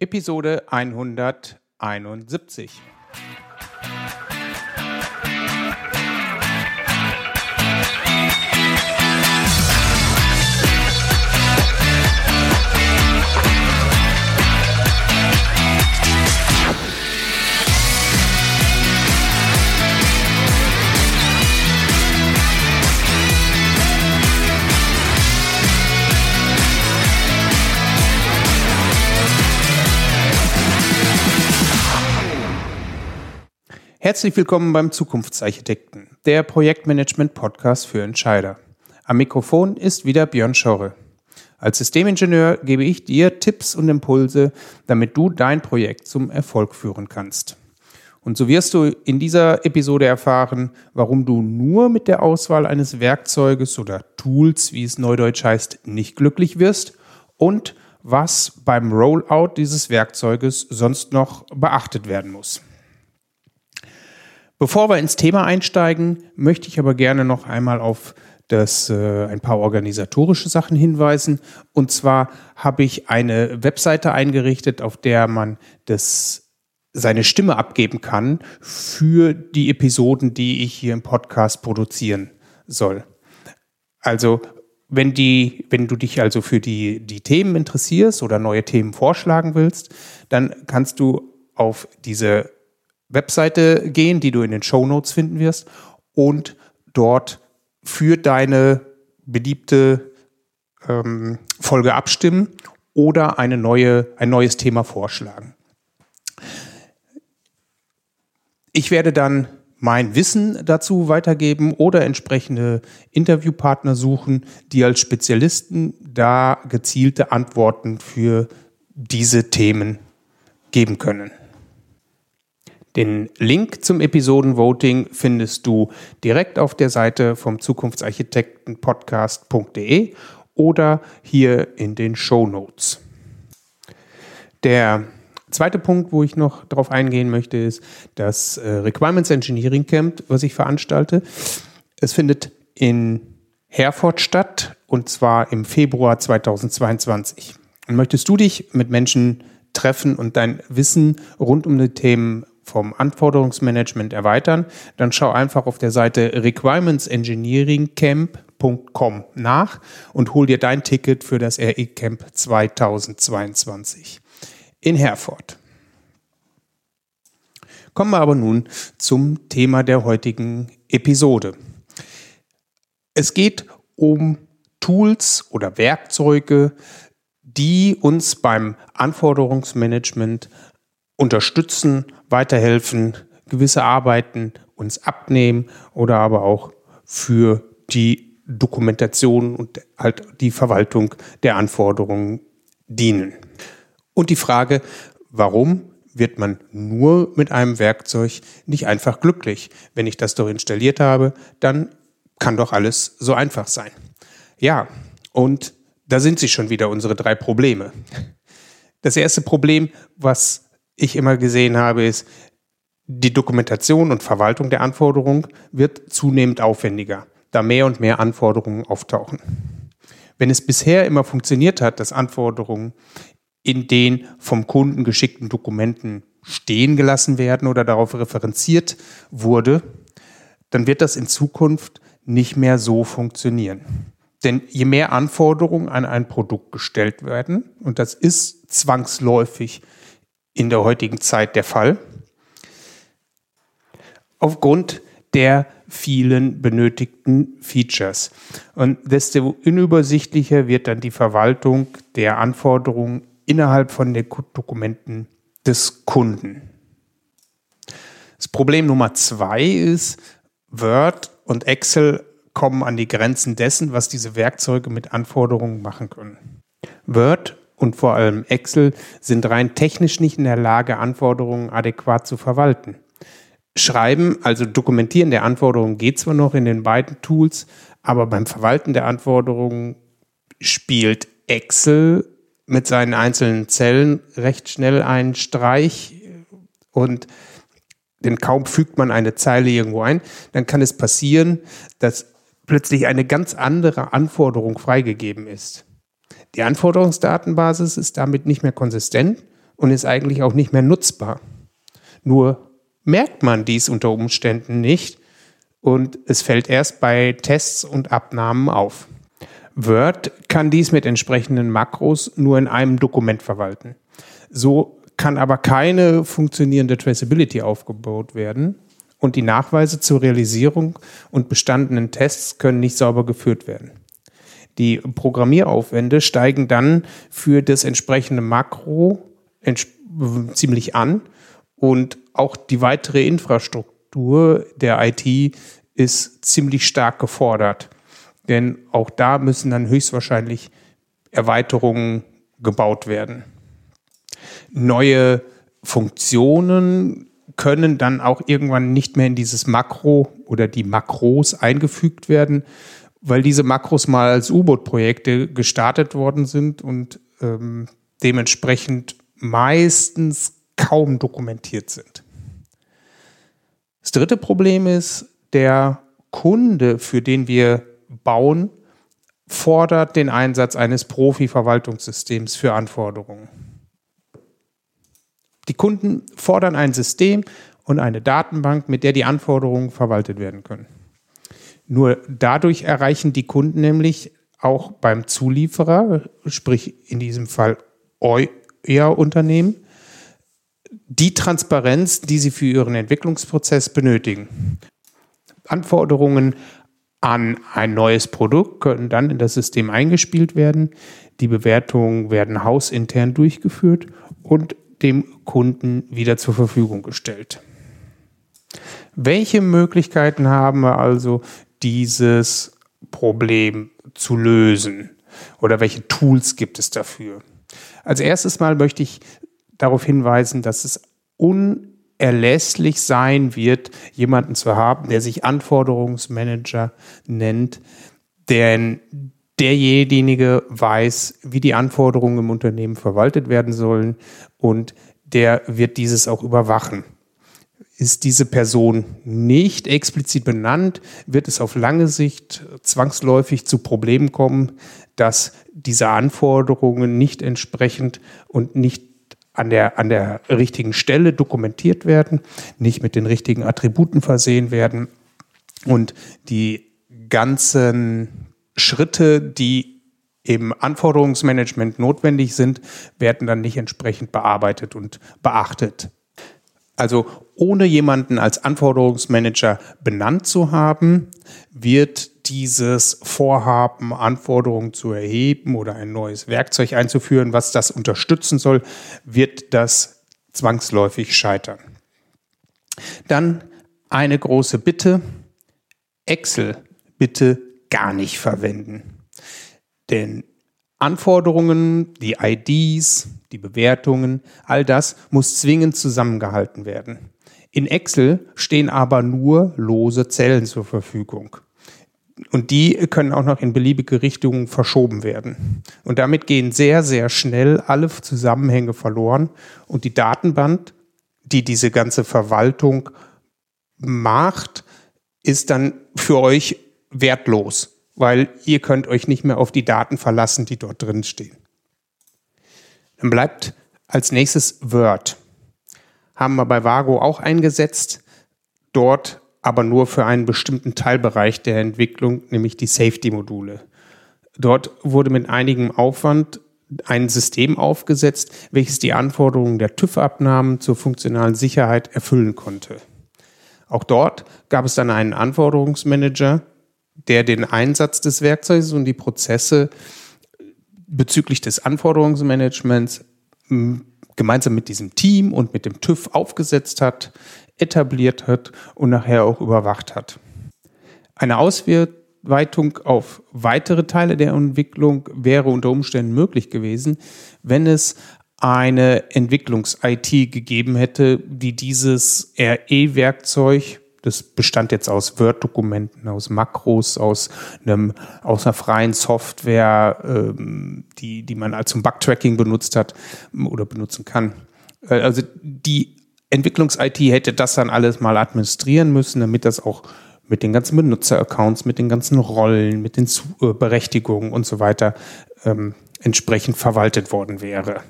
Episode 171. Herzlich willkommen beim Zukunftsarchitekten, der Projektmanagement-Podcast für Entscheider. Am Mikrofon ist wieder Björn Schorre. Als Systemingenieur gebe ich dir Tipps und Impulse, damit du dein Projekt zum Erfolg führen kannst. Und so wirst du in dieser Episode erfahren, warum du nur mit der Auswahl eines Werkzeuges oder Tools, wie es neudeutsch heißt, nicht glücklich wirst und was beim Rollout dieses Werkzeuges sonst noch beachtet werden muss. Bevor wir ins Thema einsteigen, möchte ich aber gerne noch einmal auf das, äh, ein paar organisatorische Sachen hinweisen. Und zwar habe ich eine Webseite eingerichtet, auf der man das, seine Stimme abgeben kann für die Episoden, die ich hier im Podcast produzieren soll. Also wenn, die, wenn du dich also für die, die Themen interessierst oder neue Themen vorschlagen willst, dann kannst du auf diese Webseite gehen, die du in den Show Notes finden wirst und dort für deine beliebte ähm, Folge abstimmen oder eine neue, ein neues Thema vorschlagen. Ich werde dann mein Wissen dazu weitergeben oder entsprechende Interviewpartner suchen, die als Spezialisten da gezielte Antworten für diese Themen geben können. Den Link zum Episodenvoting findest du direkt auf der Seite vom Zukunftsarchitektenpodcast.de oder hier in den Show Notes. Der zweite Punkt, wo ich noch darauf eingehen möchte, ist das äh, Requirements Engineering Camp, was ich veranstalte. Es findet in Herford statt und zwar im Februar 2022. Und möchtest du dich mit Menschen treffen und dein Wissen rund um die Themen vom Anforderungsmanagement erweitern, dann schau einfach auf der Seite requirementsengineeringcamp.com nach und hol dir dein Ticket für das RE Camp 2022 in Herford. Kommen wir aber nun zum Thema der heutigen Episode. Es geht um Tools oder Werkzeuge, die uns beim Anforderungsmanagement unterstützen, weiterhelfen, gewisse Arbeiten uns abnehmen oder aber auch für die Dokumentation und halt die Verwaltung der Anforderungen dienen. Und die Frage, warum wird man nur mit einem Werkzeug nicht einfach glücklich? Wenn ich das doch installiert habe, dann kann doch alles so einfach sein. Ja, und da sind sie schon wieder unsere drei Probleme. Das erste Problem, was ich immer gesehen habe, ist, die Dokumentation und Verwaltung der Anforderungen wird zunehmend aufwendiger, da mehr und mehr Anforderungen auftauchen. Wenn es bisher immer funktioniert hat, dass Anforderungen in den vom Kunden geschickten Dokumenten stehen gelassen werden oder darauf referenziert wurde, dann wird das in Zukunft nicht mehr so funktionieren. Denn je mehr Anforderungen an ein Produkt gestellt werden, und das ist zwangsläufig in der heutigen Zeit der Fall. Aufgrund der vielen benötigten Features. Und desto unübersichtlicher wird dann die Verwaltung der Anforderungen innerhalb von den Dokumenten des Kunden. Das Problem Nummer zwei ist, Word und Excel kommen an die Grenzen dessen, was diese Werkzeuge mit Anforderungen machen können. Word und vor allem Excel sind rein technisch nicht in der Lage, Anforderungen adäquat zu verwalten. Schreiben, also Dokumentieren der Anforderungen geht zwar noch in den beiden Tools, aber beim Verwalten der Anforderungen spielt Excel mit seinen einzelnen Zellen recht schnell einen Streich und denn kaum fügt man eine Zeile irgendwo ein, dann kann es passieren, dass plötzlich eine ganz andere Anforderung freigegeben ist. Die Anforderungsdatenbasis ist damit nicht mehr konsistent, und ist eigentlich auch nicht mehr nutzbar. Nur merkt man dies unter Umständen nicht und es fällt erst bei Tests und Abnahmen auf. Word kann dies mit entsprechenden Makros nur in einem Dokument verwalten. So kann aber keine funktionierende Traceability aufgebaut werden und die Nachweise zur Realisierung und bestandenen Tests können nicht sauber geführt werden. Die Programmieraufwände steigen dann für das entsprechende Makro ziemlich an und auch die weitere Infrastruktur der IT ist ziemlich stark gefordert. Denn auch da müssen dann höchstwahrscheinlich Erweiterungen gebaut werden. Neue Funktionen können dann auch irgendwann nicht mehr in dieses Makro oder die Makros eingefügt werden, weil diese Makros mal als U-Boot-Projekte gestartet worden sind und ähm, dementsprechend meistens kaum dokumentiert sind. Das dritte Problem ist, der Kunde, für den wir bauen, fordert den Einsatz eines Profi-Verwaltungssystems für Anforderungen. Die Kunden fordern ein System und eine Datenbank, mit der die Anforderungen verwaltet werden können. Nur dadurch erreichen die Kunden nämlich auch beim Zulieferer, sprich in diesem Fall euer Unternehmen, die Transparenz, die sie für ihren Entwicklungsprozess benötigen. Anforderungen an ein neues Produkt können dann in das System eingespielt werden. Die Bewertungen werden hausintern durchgeführt und dem Kunden wieder zur Verfügung gestellt. Welche Möglichkeiten haben wir also, dieses Problem zu lösen? Oder welche Tools gibt es dafür? Als erstes mal möchte ich darauf hinweisen, dass es unerlässlich sein wird, jemanden zu haben, der sich Anforderungsmanager nennt, denn derjenige weiß, wie die Anforderungen im Unternehmen verwaltet werden sollen und der wird dieses auch überwachen. Ist diese Person nicht explizit benannt, wird es auf lange Sicht zwangsläufig zu Problemen kommen, dass diese Anforderungen nicht entsprechend und nicht an der, an der richtigen Stelle dokumentiert werden, nicht mit den richtigen Attributen versehen werden und die ganzen Schritte, die im Anforderungsmanagement notwendig sind, werden dann nicht entsprechend bearbeitet und beachtet. Also ohne jemanden als Anforderungsmanager benannt zu haben, wird dieses Vorhaben, Anforderungen zu erheben oder ein neues Werkzeug einzuführen, was das unterstützen soll, wird das zwangsläufig scheitern. Dann eine große Bitte, Excel bitte gar nicht verwenden. Denn Anforderungen, die IDs, die Bewertungen, all das muss zwingend zusammengehalten werden. In Excel stehen aber nur lose Zellen zur Verfügung. Und die können auch noch in beliebige Richtungen verschoben werden. Und damit gehen sehr, sehr schnell alle Zusammenhänge verloren. Und die Datenbank, die diese ganze Verwaltung macht, ist dann für euch wertlos, weil ihr könnt euch nicht mehr auf die Daten verlassen, die dort drin stehen. Dann bleibt als nächstes Word. Haben wir bei Vago auch eingesetzt, dort aber nur für einen bestimmten Teilbereich der Entwicklung, nämlich die Safety-Module. Dort wurde mit einigem Aufwand ein System aufgesetzt, welches die Anforderungen der TÜV-Abnahmen zur funktionalen Sicherheit erfüllen konnte. Auch dort gab es dann einen Anforderungsmanager, der den Einsatz des Werkzeugs und die Prozesse bezüglich des Anforderungsmanagements gemeinsam mit diesem Team und mit dem TÜV aufgesetzt hat, etabliert hat und nachher auch überwacht hat. Eine Ausweitung auf weitere Teile der Entwicklung wäre unter Umständen möglich gewesen, wenn es eine Entwicklungs-IT gegeben hätte, die dieses RE-Werkzeug das bestand jetzt aus Word-Dokumenten, aus Makros, aus einem, aus einer freien Software, ähm, die, die man zum Bug-Tracking benutzt hat oder benutzen kann. Äh, also die Entwicklungs-IT hätte das dann alles mal administrieren müssen, damit das auch mit den ganzen Benutzer-Accounts, mit den ganzen Rollen, mit den äh, Berechtigungen und so weiter ähm, entsprechend verwaltet worden wäre.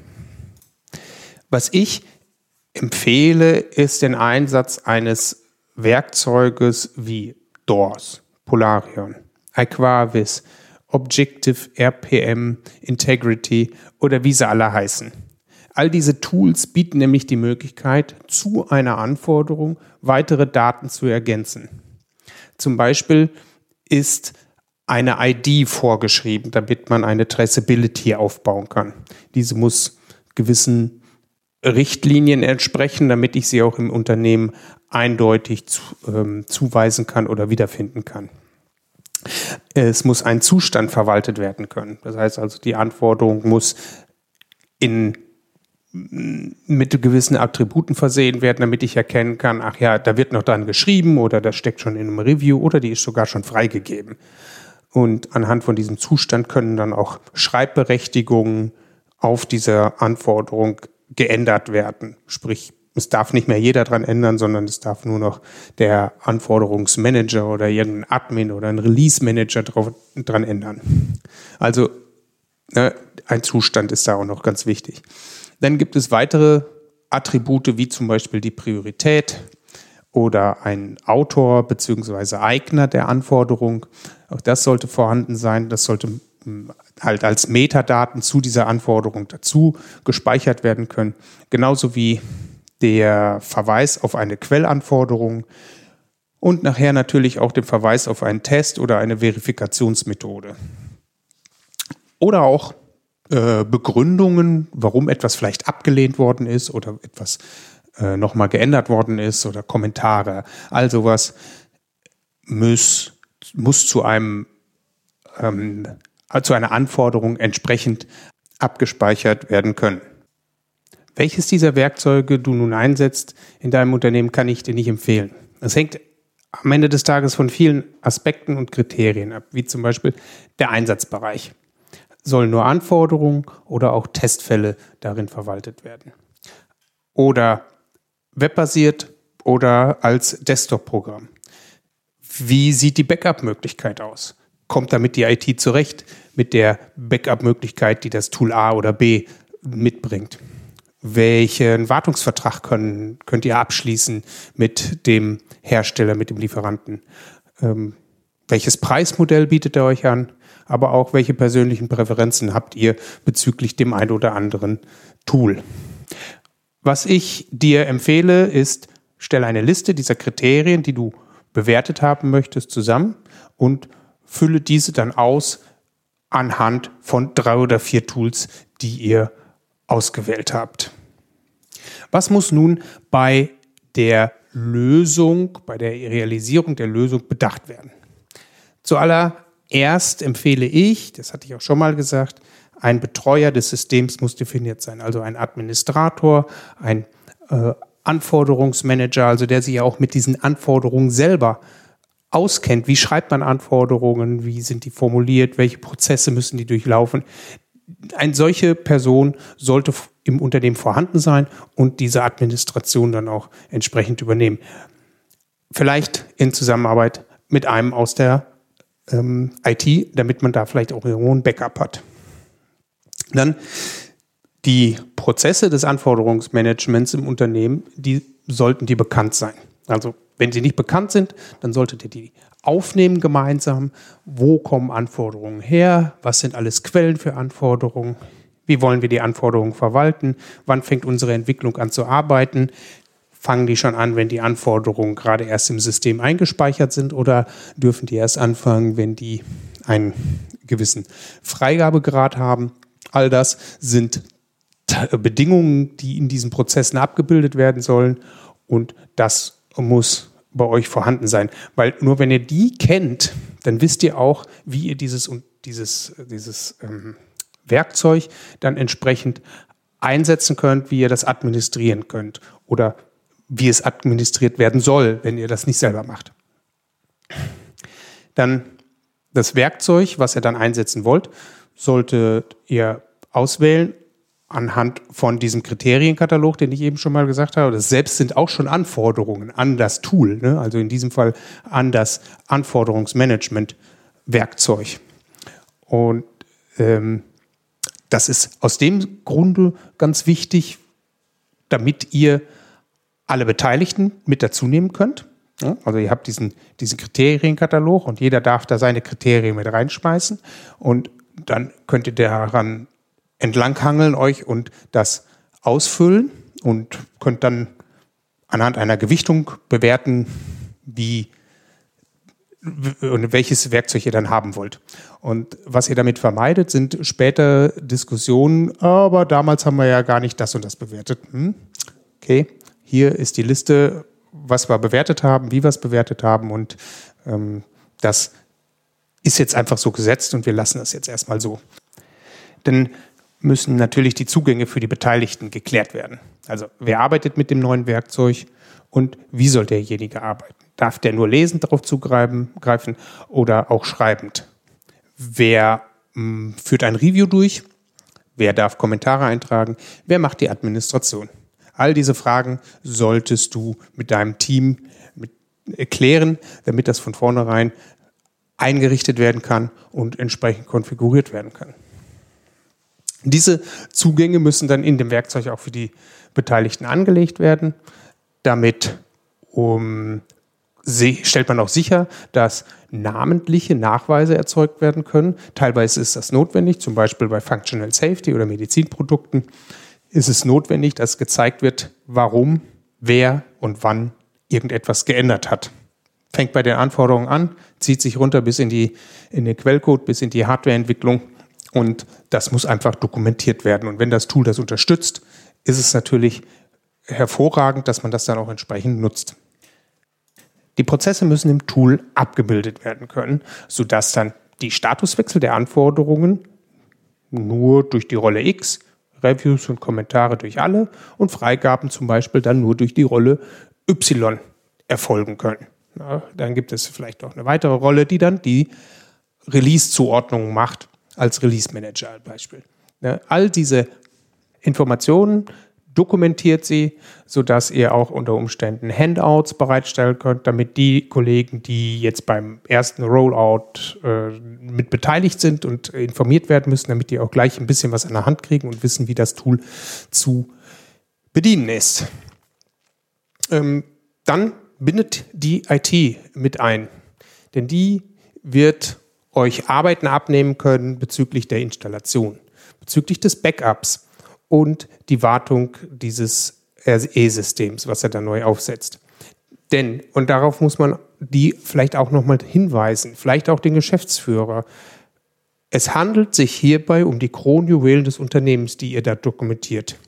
Was ich empfehle, ist den Einsatz eines Werkzeuges wie DORS, Polarion, Aquavis, Objective, RPM, Integrity oder wie sie alle heißen. All diese Tools bieten nämlich die Möglichkeit, zu einer Anforderung weitere Daten zu ergänzen. Zum Beispiel ist eine ID vorgeschrieben, damit man eine Traceability aufbauen kann. Diese muss gewissen Richtlinien entsprechen, damit ich sie auch im Unternehmen eindeutig zu, ähm, zuweisen kann oder wiederfinden kann. Es muss ein Zustand verwaltet werden können. Das heißt also, die Anforderung muss in mit gewissen Attributen versehen werden, damit ich erkennen kann, ach ja, da wird noch dran geschrieben oder das steckt schon in einem Review oder die ist sogar schon freigegeben. Und anhand von diesem Zustand können dann auch Schreibberechtigungen auf dieser Anforderung geändert werden. Sprich, es darf nicht mehr jeder dran ändern, sondern es darf nur noch der Anforderungsmanager oder irgendein Admin oder ein Release-Manager dran ändern. Also ne, ein Zustand ist da auch noch ganz wichtig. Dann gibt es weitere Attribute wie zum Beispiel die Priorität oder ein Autor bzw. Eigner der Anforderung. Auch das sollte vorhanden sein. Das sollte hm, halt als Metadaten zu dieser Anforderung dazu gespeichert werden können. Genauso wie der Verweis auf eine Quellanforderung und nachher natürlich auch den Verweis auf einen Test oder eine Verifikationsmethode. Oder auch äh, Begründungen, warum etwas vielleicht abgelehnt worden ist oder etwas äh, nochmal geändert worden ist oder Kommentare. All sowas muss, muss zu einem ähm, zu einer Anforderung entsprechend abgespeichert werden können. Welches dieser Werkzeuge du nun einsetzt in deinem Unternehmen, kann ich dir nicht empfehlen. Das hängt am Ende des Tages von vielen Aspekten und Kriterien ab, wie zum Beispiel der Einsatzbereich sollen nur Anforderungen oder auch Testfälle darin verwaltet werden. Oder webbasiert oder als Desktop-Programm. Wie sieht die Backup-Möglichkeit aus? Kommt damit die IT zurecht mit der Backup-Möglichkeit, die das Tool A oder B mitbringt? Welchen Wartungsvertrag können, könnt ihr abschließen mit dem Hersteller, mit dem Lieferanten? Ähm, welches Preismodell bietet er euch an? aber auch welche persönlichen Präferenzen habt ihr bezüglich dem ein oder anderen Tool. Was ich dir empfehle, ist, stelle eine Liste dieser Kriterien, die du bewertet haben möchtest, zusammen und fülle diese dann aus anhand von drei oder vier Tools, die ihr ausgewählt habt. Was muss nun bei der Lösung, bei der Realisierung der Lösung bedacht werden? Zuallererst Erst empfehle ich, das hatte ich auch schon mal gesagt, ein Betreuer des Systems muss definiert sein, also ein Administrator, ein äh, Anforderungsmanager, also der sich ja auch mit diesen Anforderungen selber auskennt. Wie schreibt man Anforderungen? Wie sind die formuliert? Welche Prozesse müssen die durchlaufen? Eine solche Person sollte im Unternehmen vorhanden sein und diese Administration dann auch entsprechend übernehmen. Vielleicht in Zusammenarbeit mit einem aus der ähm, IT, damit man da vielleicht auch irgendwo ein Backup hat. Dann die Prozesse des Anforderungsmanagements im Unternehmen, die sollten die bekannt sein. Also wenn sie nicht bekannt sind, dann solltet ihr die aufnehmen gemeinsam. Wo kommen Anforderungen her? Was sind alles Quellen für Anforderungen? Wie wollen wir die Anforderungen verwalten? Wann fängt unsere Entwicklung an zu arbeiten? fangen die schon an, wenn die Anforderungen gerade erst im System eingespeichert sind oder dürfen die erst anfangen, wenn die einen gewissen Freigabegrad haben? All das sind Bedingungen, die in diesen Prozessen abgebildet werden sollen und das muss bei euch vorhanden sein, weil nur wenn ihr die kennt, dann wisst ihr auch, wie ihr dieses dieses, dieses ähm, Werkzeug dann entsprechend einsetzen könnt, wie ihr das administrieren könnt oder wie es administriert werden soll, wenn ihr das nicht selber macht. Dann das Werkzeug, was ihr dann einsetzen wollt, solltet ihr auswählen anhand von diesem Kriterienkatalog, den ich eben schon mal gesagt habe. Das selbst sind auch schon Anforderungen an das Tool, ne? also in diesem Fall an das Anforderungsmanagement-Werkzeug. Und ähm, das ist aus dem Grunde ganz wichtig, damit ihr alle Beteiligten mit dazu nehmen könnt. Also ihr habt diesen, diesen Kriterienkatalog und jeder darf da seine Kriterien mit reinschmeißen und dann könnt ihr daran entlanghangeln euch und das ausfüllen und könnt dann anhand einer Gewichtung bewerten, wie und welches Werkzeug ihr dann haben wollt. Und was ihr damit vermeidet, sind später Diskussionen, aber damals haben wir ja gar nicht das und das bewertet. Hm? Okay, hier ist die Liste, was wir bewertet haben, wie wir es bewertet haben und ähm, das ist jetzt einfach so gesetzt und wir lassen es jetzt erstmal so. Denn müssen natürlich die Zugänge für die Beteiligten geklärt werden. Also wer arbeitet mit dem neuen Werkzeug und wie soll derjenige arbeiten? Darf der nur lesend darauf zugreifen oder auch schreibend? Wer mh, hm, führt ein Review durch? Wer darf Kommentare eintragen? Wer macht die Administration? All diese Fragen solltest du mit deinem Team mit erklären, damit das von vornherein eingerichtet werden kann und entsprechend konfiguriert werden kann. Diese Zugänge müssen dann in dem Werkzeug auch für die Beteiligten angelegt werden. Damit um, stellt man auch sicher, dass namentliche Nachweise erzeugt werden können. Teilweise ist das notwendig, zum Beispiel bei Functional Safety oder Medizinprodukten ist es notwendig, dass gezeigt wird, warum, wer und wann irgendetwas geändert hat. Fängt bei den Anforderungen an, zieht sich runter bis in, die, in den Quellcode, bis in die Hardwareentwicklung und das muss einfach dokumentiert werden. Und wenn das Tool das unterstützt, ist es natürlich hervorragend, dass man das dann auch entsprechend nutzt. Die Prozesse müssen im Tool abgebildet werden können, sodass dann die Statuswechsel der Anforderungen nur durch die Rolle X, Reviews und Kommentare durch alle und Freigaben zum Beispiel dann nur durch die Rolle Y erfolgen können. Ja, dann gibt es vielleicht noch eine weitere Rolle, die dann die Release-Zuordnung macht als Release Manager als Beispiel. Ne? All diese Informationen dokumentiert sie, sodass ihr auch unter Umständen Handouts bereitstellen könnt, damit die Kollegen, die jetzt beim ersten Rollout äh, mit beteiligt sind und informiert werden müssen, damit die auch gleich ein bisschen was an der Hand kriegen und wissen, wie das Tool zu bedienen ist. Ähm, dann bindet die IT mit ein, denn die wird euch Arbeiten abnehmen können bezüglich der Installation, bezüglich des Backups und die Wartung dieses RE-Systems, was er da neu aufsetzt. Denn, und darauf muss man die vielleicht auch nochmal hinweisen, vielleicht auch den Geschäftsführer, es handelt sich hierbei um die Kronjuwelen des Unternehmens, die ihr da dokumentiert.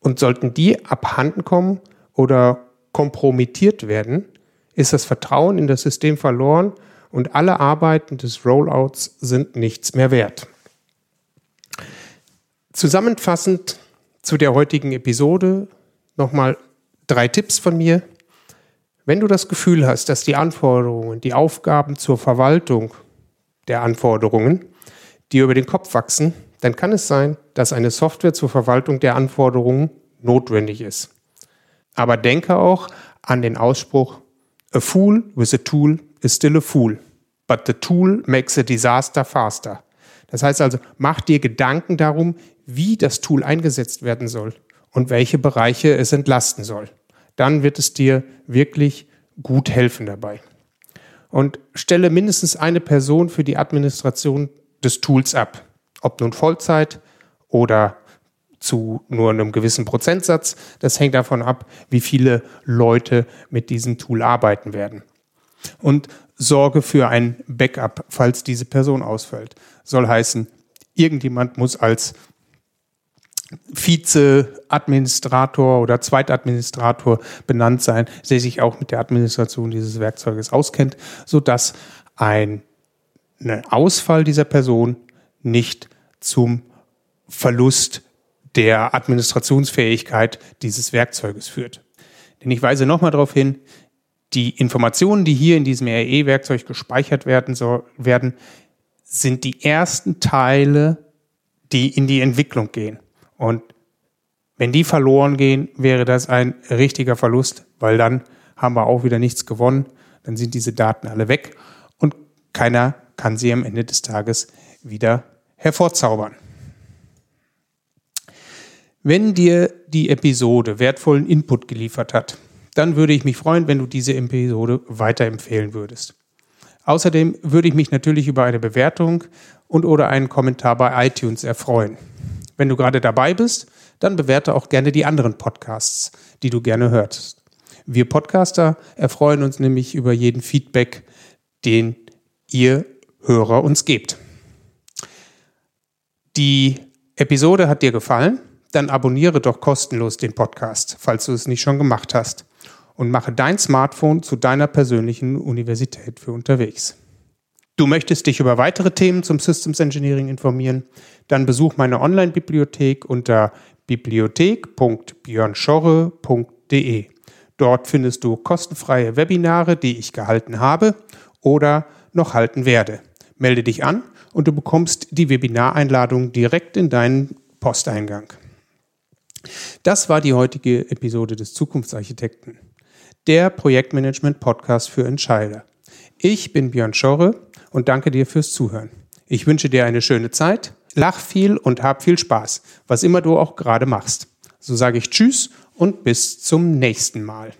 Und sollten die abhanden kommen oder kompromittiert werden, ist das Vertrauen in das System verloren und alle Arbeiten des Rollouts sind nichts mehr wert. Zusammenfassend zu der heutigen Episode nochmal drei Tipps von mir. Wenn du das Gefühl hast, dass die Anforderungen, die Aufgaben zur Verwaltung der Anforderungen dir über den Kopf wachsen, dann kann es sein, dass eine Software zur Verwaltung der Anforderungen notwendig ist. Aber denke auch an den Ausspruch, a fool with a tool is still a fool, but the tool makes a disaster faster. Das heißt also, mach dir Gedanken darum, wie das Tool eingesetzt werden soll und welche Bereiche es entlasten soll. Dann wird es dir wirklich gut helfen dabei. Und stelle mindestens eine Person für die Administration des Tools ab. Ob nun Vollzeit oder zu nur einem gewissen Prozentsatz. Das hängt davon ab, wie viele Leute mit diesem Tool arbeiten werden. Und sorge für ein Backup, falls diese Person ausfällt. Soll heißen, irgendjemand muss als Vize-Administrator oder Zweitadministrator benannt sein, der sich auch mit der Administration dieses Werkzeuges auskennt, sodass ein Ausfall dieser Person nicht zum Verlust der Administrationsfähigkeit dieses Werkzeuges führt. Denn ich weise nochmal darauf hin, die Informationen, die hier in diesem RE-Werkzeug gespeichert werden, so, werden, sind die ersten Teile, die in die Entwicklung gehen. Und wenn die verloren gehen, wäre das ein richtiger Verlust, weil dann haben wir auch wieder nichts gewonnen. Dann sind diese Daten alle weg und keiner kann sie am Ende des Tages wieder hervorzaubern. Wenn dir die Episode wertvollen Input geliefert hat, dann würde ich mich freuen, wenn du diese Episode weiterempfehlen würdest. Außerdem würde ich mich natürlich über eine Bewertung und oder einen Kommentar bei iTunes erfreuen. Wenn du gerade dabei bist, dann bewerte auch gerne die anderen Podcasts, die du gerne hörst. Wir Podcaster erfreuen uns nämlich über jeden Feedback, den ihr Hörer uns gebt. Die Episode hat dir gefallen? Dann abonniere doch kostenlos den Podcast, falls du es nicht schon gemacht hast. Und mache dein Smartphone zu deiner persönlichen Universität für unterwegs. Du möchtest dich über weitere Themen zum Systems Engineering informieren? Dann besuch meine Online-Bibliothek unter bibliothek.björnschorre.de. Dort findest du kostenfreie Webinare, die ich gehalten habe oder noch halten werde. Melde dich an und du bekommst die Webinareinladung direkt in deinen Posteingang. Das war die heutige Episode des Zukunftsarchitekten, der Projektmanagement-Podcast für Entscheider. Ich bin Björn Schorre und danke dir fürs Zuhören. Ich wünsche dir eine schöne Zeit, lach viel und hab viel Spaß, was immer du auch gerade machst. So sage ich Tschüss und bis zum nächsten Mal.